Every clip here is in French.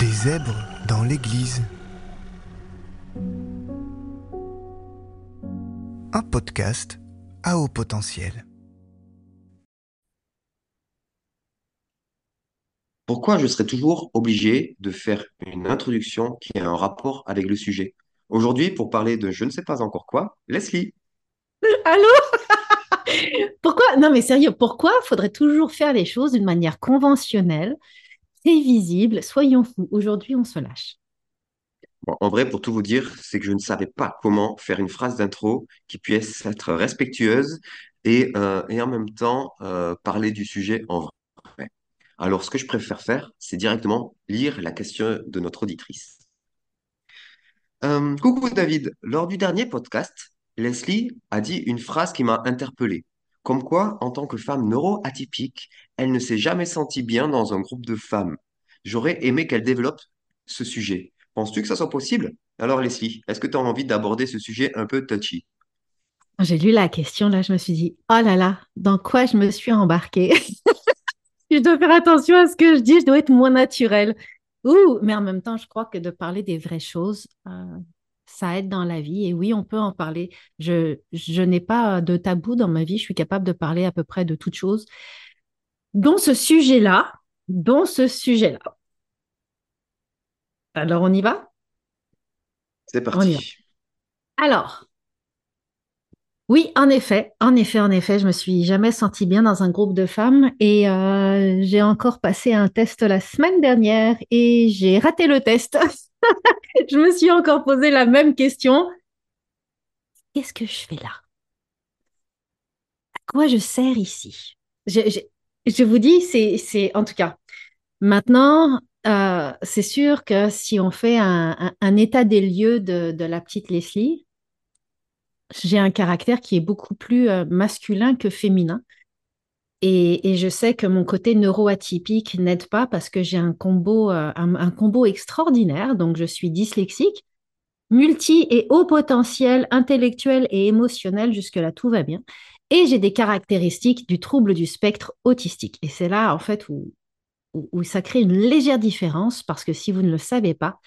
Des zèbres dans l'église. Un podcast à haut potentiel. Pourquoi je serais toujours obligé de faire une introduction qui a un rapport avec le sujet? Aujourd'hui, pour parler de je ne sais pas encore quoi, Leslie. Allô? Pourquoi? Non, mais sérieux, pourquoi faudrait toujours faire les choses d'une manière conventionnelle, prévisible? Soyons fous. Aujourd'hui, on se lâche. En vrai, pour tout vous dire, c'est que je ne savais pas comment faire une phrase d'intro qui puisse être respectueuse et, euh, en même temps euh, parler du sujet en vrai. Alors, ce que je préfère faire, c'est directement lire la question de notre auditrice. Euh, coucou David, lors du dernier podcast, Leslie a dit une phrase qui m'a interpellé. Comme quoi, en tant que femme neuroatypique, elle ne s'est jamais sentie bien dans un groupe de femmes. J'aurais aimé qu'elle développe ce sujet. Penses-tu que ça soit possible? Alors Leslie, est-ce que tu as envie d'aborder ce sujet un peu touchy? J'ai lu la question, là, je me suis dit, oh là là, dans quoi je me suis embarquée? Je dois faire attention à ce que je dis, je dois être moins naturelle. Ouh, mais en même temps, je crois que de parler des vraies choses, euh, ça aide dans la vie. Et oui, on peut en parler. Je, je n'ai pas de tabou dans ma vie. Je suis capable de parler à peu près de toutes choses. Dont ce sujet-là, dont ce sujet-là. Alors, on y va? C'est On y va. parti. Alors, oui, en effet, en effet, en effet, je me suis jamais sentie bien dans un groupe de femmes et euh, j'ai encore passé un test la semaine dernière et j'ai raté le test. Je me suis encore posé la même question. Qu'est-ce que je fais là? À quoi je sers ici? Je, vous dis, c'est, en tout cas, maintenant, euh, c'est sûr que si on fait un état des lieux de, de la petite Leslie, j'ai un caractère qui est beaucoup plus euh, masculin que féminin. Et, je sais que mon côté neuroatypique n'aide pas parce que j'ai un combo, euh, un, combo extraordinaire. Donc, je suis dyslexique, multi et haut potentiel intellectuel et émotionnel. Jusque-là, tout va bien. Et j'ai des caractéristiques du trouble du spectre autistique. Et c'est là, en fait, où, où ça crée une légère différence parce que si vous ne le savez pas,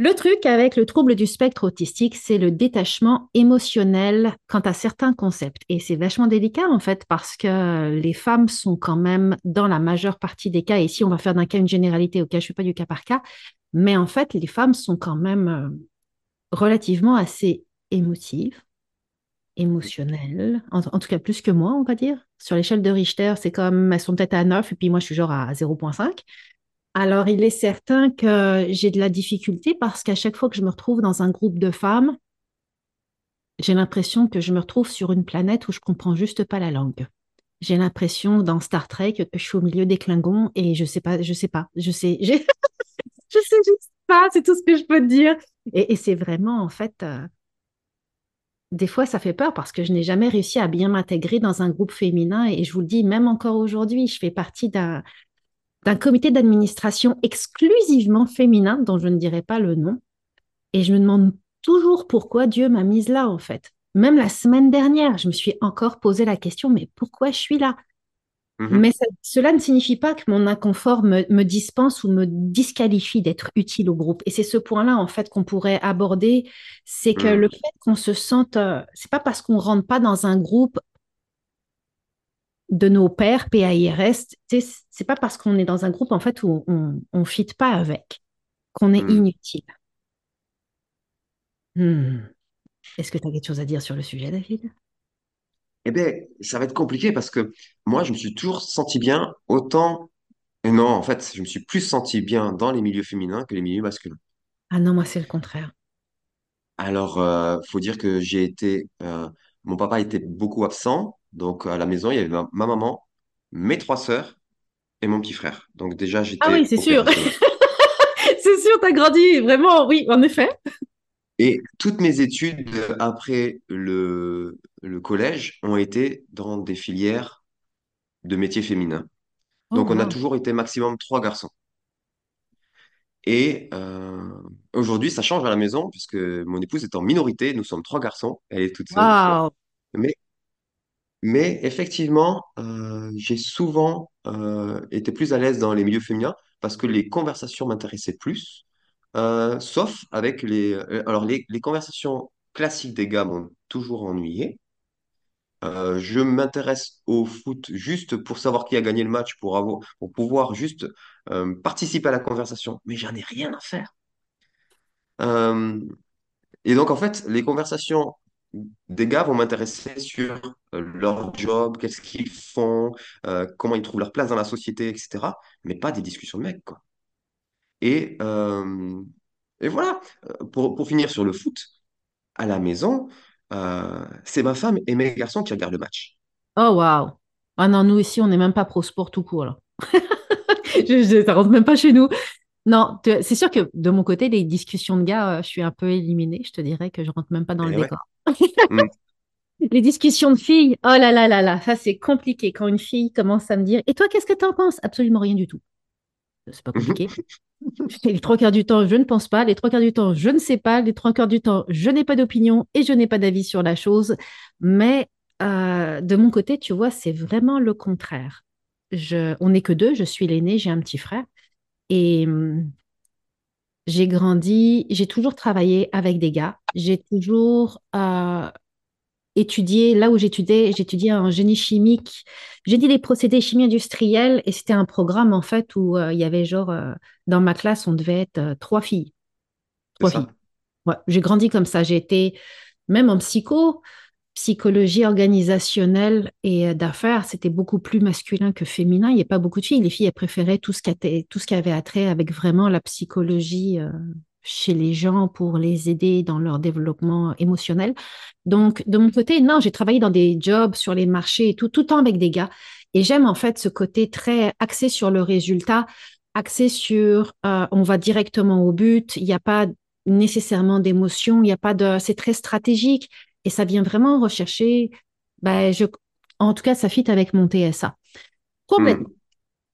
le truc avec le trouble du spectre autistique, c'est le détachement émotionnel quant à certains concepts. Et c'est vachement délicat en fait parce que les femmes sont quand même dans la majeure partie des cas, et ici on va faire d'un cas une généralité, ok, je ne fais pas du cas par cas, mais en fait les femmes sont quand même euh, relativement assez émotives, émotionnelles, en, en tout cas plus que moi on va dire. Sur l'échelle de Richter, c'est comme elles sont peut-être à 9 et puis moi je suis genre à 0,5. Alors, il est certain que j'ai de la difficulté parce qu'à chaque fois que je me retrouve dans un groupe de femmes, j'ai l'impression que je me retrouve sur une planète où je comprends juste pas la langue. J'ai l'impression dans Star Trek que je suis au milieu des Klingons et je sais pas, je sais pas, je sais, je sais juste pas, c'est tout ce que je peux dire. Et, et c'est vraiment, en fait, euh, des fois, ça fait peur parce que je n'ai jamais réussi à bien m'intégrer dans un groupe féminin et je vous le dis, même encore aujourd'hui, je fais partie d'un d'un comité d'administration exclusivement féminin, dont je ne dirai pas le nom. Et je me demande toujours pourquoi Dieu m'a mise là, en fait. Même la semaine dernière, je me suis encore posé la question, mais pourquoi je suis là? Mhm. Mais ça- cela ne signifie pas que mon inconfort me, me dispense ou me disqualifie d'être utile au groupe. Et c'est ce point-là, en fait, qu'on pourrait aborder, c'est que Mhm. le fait qu'on se sente, euh, c'est pas parce qu'on rentre pas dans un groupe de nos pairs, PAIRS, c'est pas parce qu'on est dans un groupe en fait où on on fit pas avec qu'on est Mhm. inutile. Hmm. Est-ce que tu as quelque chose à dire sur le sujet, David? Eh bien, ça va être compliqué parce que moi, je me suis toujours senti bien autant... Et non, en fait, je me suis plus senti bien dans les milieux féminins que les milieux masculins. Ah non, moi c'est le contraire. Alors, euh, faut dire que j'ai été... euh, mon papa était beaucoup absent, donc à la maison, il y avait ma, ma maman, mes trois sœurs et mon petit frère. Donc déjà, Ah oui, j'étais c'est sûr. C'est sûr, t'as grandi, vraiment, oui, en effet. Et toutes mes études euh, après le, le collège ont été dans des filières de métiers féminins. Oh, Donc, on a wow. toujours été maximum trois garçons. Et euh, aujourd'hui, ça change à la maison puisque mon épouse est en minorité. Nous sommes trois garçons. Elle est toute seule. Wow. Mais Mais effectivement, euh, j'ai souvent euh, été plus à l'aise dans les milieux féminins parce que les conversations m'intéressaient plus, euh, sauf avec les... Alors, les, conversations classiques des gars m'ont toujours ennuyé. Je m'intéresse au foot juste pour savoir qui a gagné le match, pour avoir, pour pouvoir juste participer à la conversation, mais j'en ai rien à faire. Et donc, en fait, les conversations des gars vont m'intéresser sur euh, leur job, qu'est-ce qu'ils font, euh, comment ils trouvent leur place dans la société, etc. Mais pas des discussions de mecs, quoi. Et, euh, et voilà, pour, pour finir sur le foot, à la maison, c'est ma femme et mes garçons qui regardent le match. Oh, waouh. Ah non, nous ici, on n'est même pas pro sport tout court, là. Je, je- ça rentre même pas chez nous. Non, c'est sûr que de mon côté, les discussions de gars, je suis un peu éliminée. Je te dirais que je rentre même pas dans le Et ouais. décor. Mm. Les discussions de filles, oh là là là là, ça c'est compliqué quand une fille commence à me dire, et toi, qu'est-ce que tu en penses? Absolument rien du tout. C'est pas compliqué. Les trois quarts du temps, je ne pense pas. Les trois quarts du temps, je ne sais pas. Les trois quarts du temps, je n'ai pas d'opinion et je n'ai pas d'avis sur la chose. Mais euh, de mon côté, tu vois, c'est vraiment le contraire. Je, on n'est que deux. Je suis l'aîné, j'ai un petit frère. Et hum, j'ai grandi, j'ai toujours travaillé avec des gars. J'ai toujours euh, étudié, là où j'étudiais, j'étudiais en génie chimique. J'ai dit les procédés chimie industrielle et c'était un programme en fait où euh, il y avait genre, euh, dans ma classe, on devait être trois filles. Trois filles. Ouais, j'ai grandi comme ça. J'ai été, même en psycho, psychologie organisationnelle et euh, d'affaires, c'était beaucoup plus masculin que féminin. Il n'y a pas beaucoup de filles. Les filles, elles préféraient tout ce qui était- tout ce qui avait attrait avec vraiment la psychologie euh, chez les gens pour les aider dans leur développement émotionnel. Donc, de mon côté, non, j'ai travaillé dans des jobs sur les marchés et tout, tout le temps avec des gars. Et j'aime en fait ce côté très axé sur le résultat, axé sur euh, on va directement au but. Il n'y a pas nécessairement d'émotion, il n'y a pas de, c'est très stratégique et ça vient vraiment rechercher, ben, je, en tout cas, ça fit avec mon TSA. Complètement. Mm.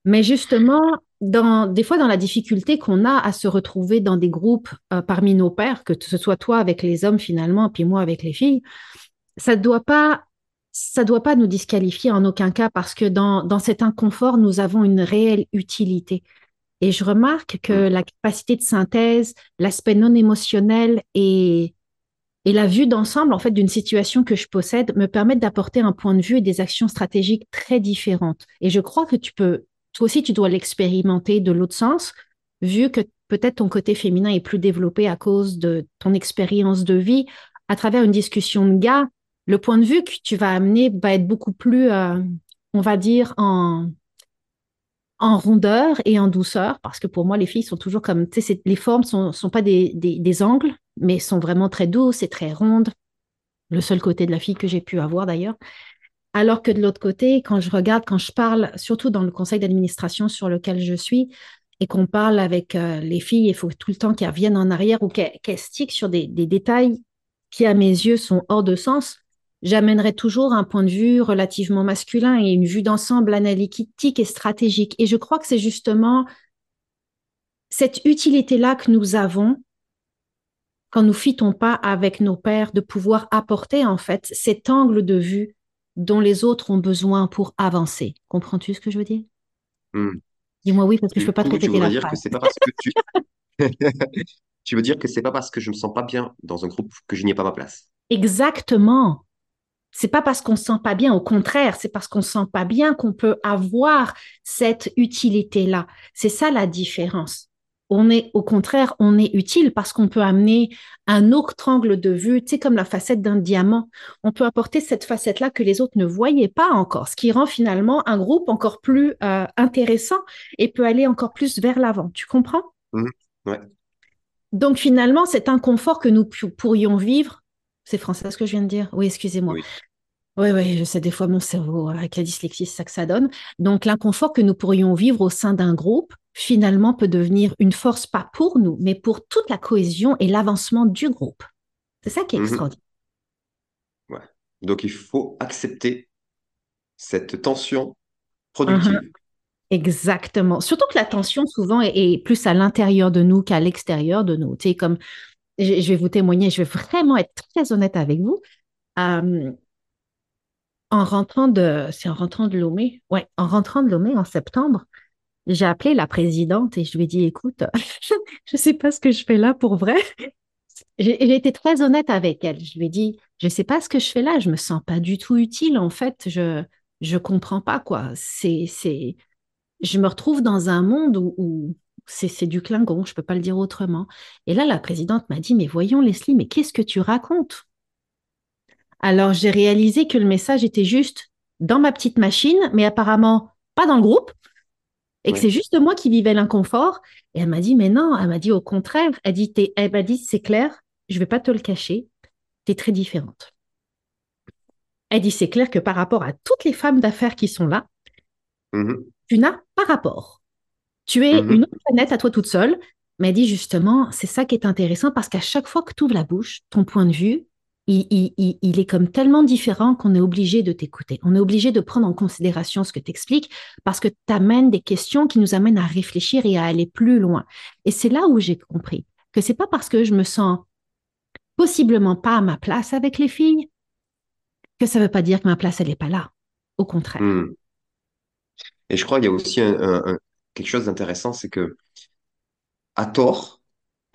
Mais justement, dans, des fois, dans la difficulté qu'on a à se retrouver dans des groupes euh, parmi nos pairs, que ce soit toi avec les hommes finalement, puis moi avec les filles, ça doit pas, ça doit pas nous disqualifier en aucun cas parce que dans, dans cet inconfort, nous avons une réelle utilité. Et je remarque que Mm. la capacité de synthèse, l'aspect non émotionnel et, et la vue d'ensemble en fait d'une situation que je possède me permettent d'apporter un point de vue et des actions stratégiques très différentes. Et je crois que tu peux, toi aussi, tu dois l'expérimenter de l'autre sens, vu que peut-être ton côté féminin est plus développé à cause de ton expérience de vie. À travers une discussion de gars, le point de vue que tu vas amener va être beaucoup plus, euh, on va dire, en en rondeur et en douceur, parce que pour moi, les filles sont toujours comme, tu sais, les formes sont, sont pas des, des angles, mais sont vraiment très douces et très rondes. Le seul côté de la fille que j'ai pu avoir d'ailleurs. Alors que de l'autre côté, quand je regarde, quand je parle, surtout dans le conseil d'administration sur lequel je suis, et qu'on parle avec euh, les filles, il faut tout le temps qu'elles reviennent en arrière ou qu'elles stickent sur des, des détails qui, à mes yeux, sont hors de sens. J'amènerai toujours un point de vue relativement masculin et une vue d'ensemble analytique et stratégique. Et je crois que c'est justement cette utilité-là que nous avons quand nous fitons pas avec nos pairs, de pouvoir apporter en fait cet angle de vue dont les autres ont besoin pour avancer. Comprends-tu ce que je veux dire? Mm. Dis-moi oui, parce que je Du peux pas te répéter la dire que c'est pas parce que tu... Tu veux dire que c'est pas parce que je me sens pas bien dans un groupe que je n'y ai pas ma place? Exactement. C'est pas parce qu'on se sent pas bien, au contraire, c'est parce qu'on se sent pas bien qu'on peut avoir cette utilité-là. C'est ça la différence. On est, au contraire, on est utile parce qu'on peut amener un autre angle de vue, tu sais, comme la facette d'un diamant. On peut apporter cette facette-là que les autres ne voyaient pas encore, ce qui rend finalement un groupe encore plus euh, intéressant et peut aller encore plus vers l'avant. Tu comprends? Ouais, Donc finalement, cet inconfort que nous pourrions vivre, c'est français ce que je viens de dire? Oui, excusez-moi. oui. Oui, oui, je sais, des fois, mon cerveau, avec la dyslexie, c'est ça que ça donne. Donc, l'inconfort que nous pourrions vivre au sein d'un groupe, finalement, peut devenir une force, pas pour nous, mais pour toute la cohésion et l'avancement du groupe. C'est ça qui est Mhm. extraordinaire. Ouais. Donc il faut accepter cette tension Mhm. productive. Exactement. Surtout que la tension, souvent, est, est plus à l'intérieur de nous qu'à l'extérieur de nous. Tu sais, comme, je, je vais vous témoigner, je vais vraiment être très honnête avec vous. Euh, en rentrant de, c'est en rentrant de Lomé, ouais, en rentrant de Lomé en septembre, j'ai appelé la présidente et je lui ai dit, écoute, je ne sais pas ce que je fais là pour vrai. J'ai été très honnête avec elle. Je lui ai dit, je ne sais pas ce que je fais là, je me sens pas du tout utile. En fait, je je comprends pas quoi. C'est c'est je me retrouve dans un monde où, où c'est du Klingon, je peux pas le dire autrement. Et là, la présidente m'a dit, mais voyons Leslie, mais qu'est-ce que tu racontes? Alors j'ai réalisé que le message était juste dans ma petite machine, mais apparemment pas dans le groupe, et que c'est juste moi qui vivais l'inconfort. Et elle m'a dit, mais non, elle m'a dit au contraire, elle dit, elle m'a dit, c'est clair, je vais pas te le cacher, tu es très différente. Elle dit, c'est clair que par rapport à toutes les femmes d'affaires qui sont là, Mhm. tu n'as pas rapport. Tu es Mhm. une autre planète à toi toute seule. Mais elle dit justement, c'est ça qui est intéressant parce qu'à chaque fois que tu ouvres la bouche, ton point de vue, il, est comme tellement différent qu'on est obligé de t'écouter. On est obligé de prendre en considération ce que tu expliques parce que tu amènes des questions qui nous amènent à réfléchir et à aller plus loin. Et c'est là où j'ai compris que c'est pas parce que je me sens possiblement pas à ma place avec les filles que ça veut pas dire que ma place, elle n'est pas là. Au contraire. Mhm. Et je crois qu'il y a aussi quelque chose d'intéressant, c'est que à tort,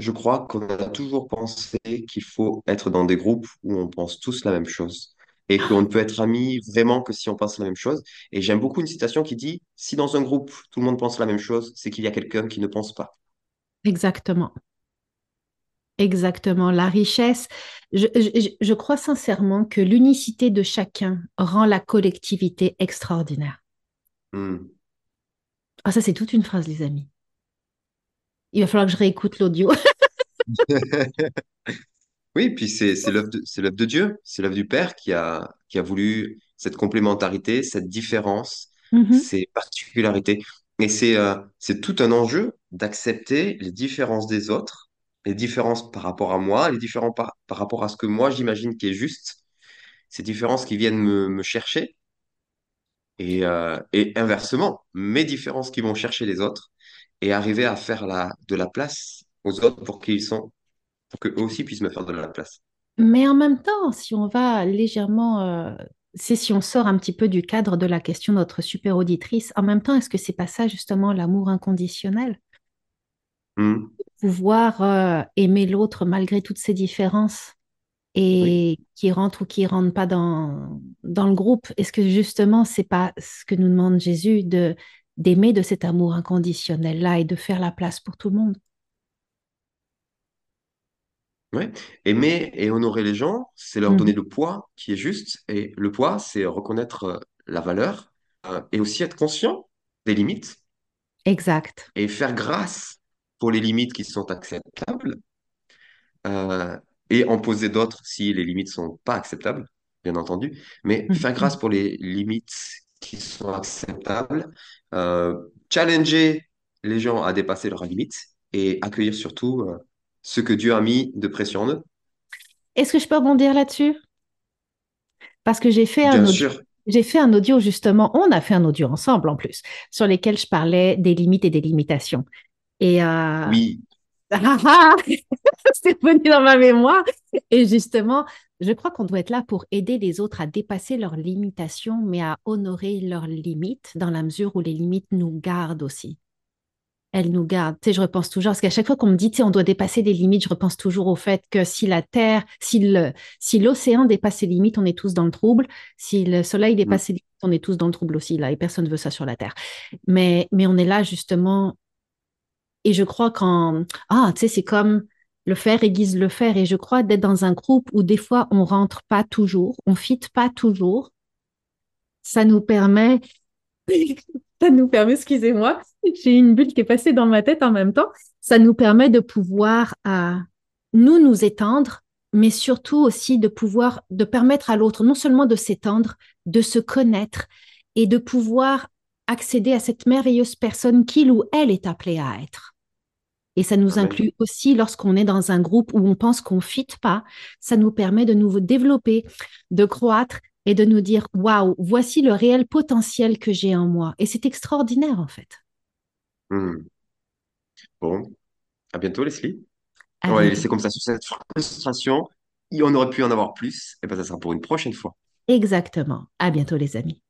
je crois qu'on a toujours pensé qu'il faut être dans des groupes où on pense tous la même chose et qu'on ne peut être amis vraiment que si on pense la même chose. Et j'aime beaucoup une citation qui dit, si dans un groupe tout le monde pense la même chose, c'est qu'il y a quelqu'un qui ne pense pas. Exactement. Exactement. La richesse, je, je- je crois sincèrement que l'unicité de chacun rend la collectivité extraordinaire. Hmm. Ah, ça, c'est toute une phrase, les amis. Il va falloir que je réécoute l'audio. Oui, puis c'est l'œuvre de, Dieu, c'est l'œuvre du Père qui a, qui a voulu cette complémentarité, cette différence, Mhm. ces particularités. Et c'est euh, c'est tout un enjeu d'accepter les différences des autres, les différences par rapport à moi, les différences par, par rapport à ce que moi j'imagine qui est juste, ces différences qui viennent me, me chercher, et, euh, et inversement, mes différences qui vont chercher les autres, et arriver à faire la, de la place aux autres pour qui ils sont, pour qu'eux aussi puissent me faire de la place. Mais en même temps, si on va légèrement, euh, c'est si on sort un petit peu du cadre de la question de notre super auditrice, en même temps, est-ce que c'est pas ça justement l'amour inconditionnel? Hmm. Pouvoir euh, aimer l'autre malgré toutes ses différences Oui. et qui rentre ou qui rentre pas dans, dans le groupe. Est-ce que justement, c'est pas ce que nous demande Jésus de d'aimer de cet amour inconditionnel-là et de faire la place pour tout le monde? Ouais. Aimer et honorer les gens, c'est leur donner Mhm. le poids qui est juste. Et le poids, c'est reconnaître euh, la valeur euh, et aussi être conscient des limites Exact. et faire grâce pour les limites qui sont acceptables euh, et en poser d'autres si les limites sont pas acceptables, bien entendu. Mais faire grâce pour les limites qui sont acceptables, euh, challenger les gens à dépasser leurs limites et accueillir surtout ce que Dieu a mis de précieux en eux. Est-ce que je peux rebondir là-dessus? Parce que j'ai fait un audio, sûr. j'ai fait un audio justement, on a fait un audio ensemble en plus, sur lesquels je parlais des limites et des limitations. Et euh, Oui, c'est revenu dans ma mémoire. Et justement, je crois qu'on doit être là pour aider les autres à dépasser leurs limitations, mais à honorer leurs limites dans la mesure où les limites nous gardent aussi. Elles nous gardent. Tu sais, je repense toujours, parce qu'à chaque fois qu'on me dit, tu sais, on doit dépasser des limites, je repense toujours au fait que si la Terre, si le, si l'océan dépasse ses limites, on est tous dans le trouble. Si le soleil dépasse ses limites, on est tous dans le trouble aussi, là, et personne ne veut ça sur la Terre. Mais, mais on est là justement et je crois qu'en... Ah, tu sais, c'est comme le faire aiguise le faire. Et je crois d'être dans un groupe où des fois, on rentre pas toujours, on fit pas toujours. Ça nous permet... Ça nous permet, excusez-moi, j'ai une bulle qui est passée dans ma tête en même temps. Ça nous permet de pouvoir, euh, nous, nous étendre, mais surtout aussi de pouvoir, de permettre à l'autre non seulement de s'étendre, de se connaître et de pouvoir accéder à cette merveilleuse personne qu'il ou elle est appelée à être. Et ça nous inclut aussi lorsqu'on est dans un groupe où on pense qu'on ne fit pas, ça nous permet de nous développer, de croître et de nous dire waouh, voici le réel potentiel que j'ai en moi. Et c'est extraordinaire en fait. Mm. Bon, à bientôt, Leslie. À On va les laisser comme ça sur cette frustration. Et on aurait pu en avoir plus. Et ben, ça sera pour une prochaine fois. Exactement. À bientôt les amis.